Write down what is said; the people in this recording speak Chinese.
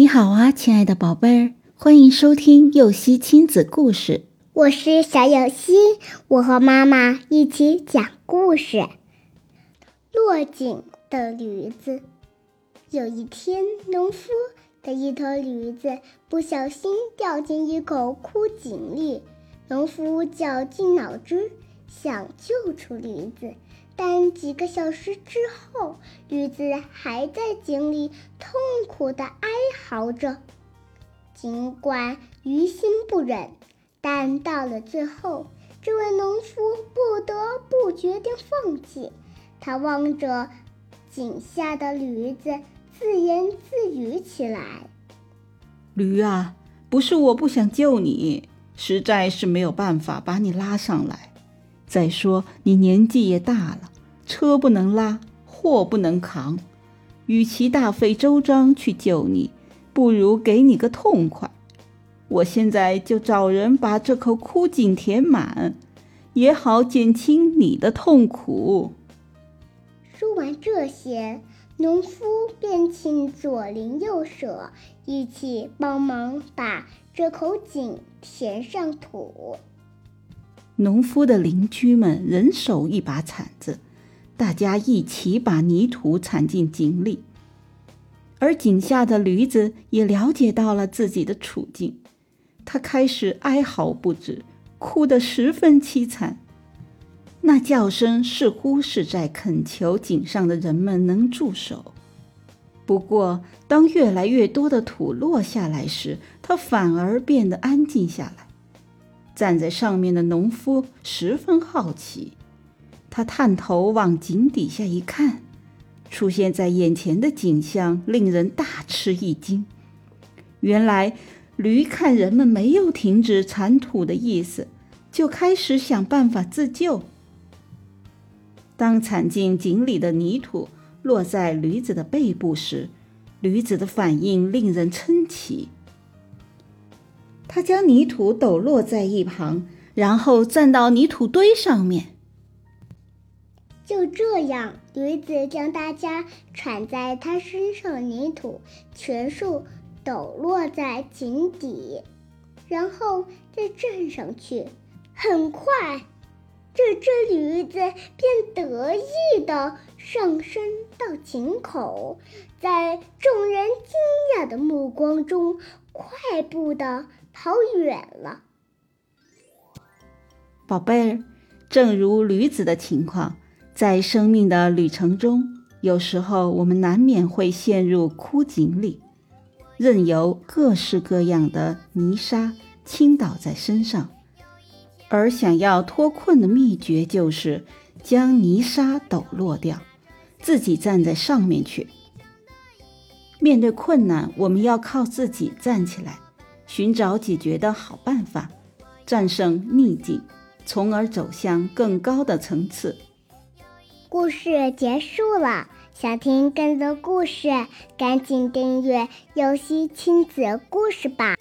你好啊，亲爱的宝贝儿，欢迎收听幼熙亲子故事。我是小幼熙，我和妈妈一起讲故事。落井的驴子。有一天，农夫的一头驴子不小心掉进一口枯井里，农夫绞尽脑汁想救出驴子。但几个小时之后，驴子还在井里痛苦地哀嚎着。尽管于心不忍，但到了最后，这位农夫不得不决定放弃。他望着井下的驴子，自言自语起来：“驴啊，不是我不想救你，实在是没有办法把你拉上来。”再说你年纪也大了，车不能拉，货不能扛，与其大费周章去救你，不如给你个痛快。我现在就找人把这口枯井填满，也好减轻你的痛苦。说完这些，农夫便请左邻右舍一起帮忙把这口井填上土。农夫的邻居们人手一把铲子，大家一起把泥土铲进井里。而井下的驴子也了解到了自己的处境，他开始哀嚎不止，哭得十分凄惨。那叫声似乎是在恳求井上的人们能住手。不过，当越来越多的土落下来时，他反而变得安静下来。站在上面的农夫十分好奇，他探头往井底下一看，出现在眼前的景象令人大吃一惊。原来，驴看人们没有停止铲土的意思，就开始想办法自救。当铲进井里的泥土落在驴子的背部时，驴子的反应令人称奇。他将泥土抖落在一旁，然后站到泥土堆上面。就这样，驴子将大家铲在他身上的泥土全数抖落在井底，然后再站上去。很快，这只驴子便得意地上升到井口，在众人惊讶的目光中，快步地。跑远了，宝贝儿。正如驴子的情况，在生命的旅程中，有时候我们难免会陷入枯井里，任由各式各样的泥沙倾倒在身上。而想要脱困的秘诀，就是将泥沙抖落掉，自己站在上面去。面对困难，我们要靠自己站起来。寻找解决的好办法，战胜逆境，从而走向更高的层次。故事结束了，想听更多故事，赶紧订阅“游戏亲子故事”吧。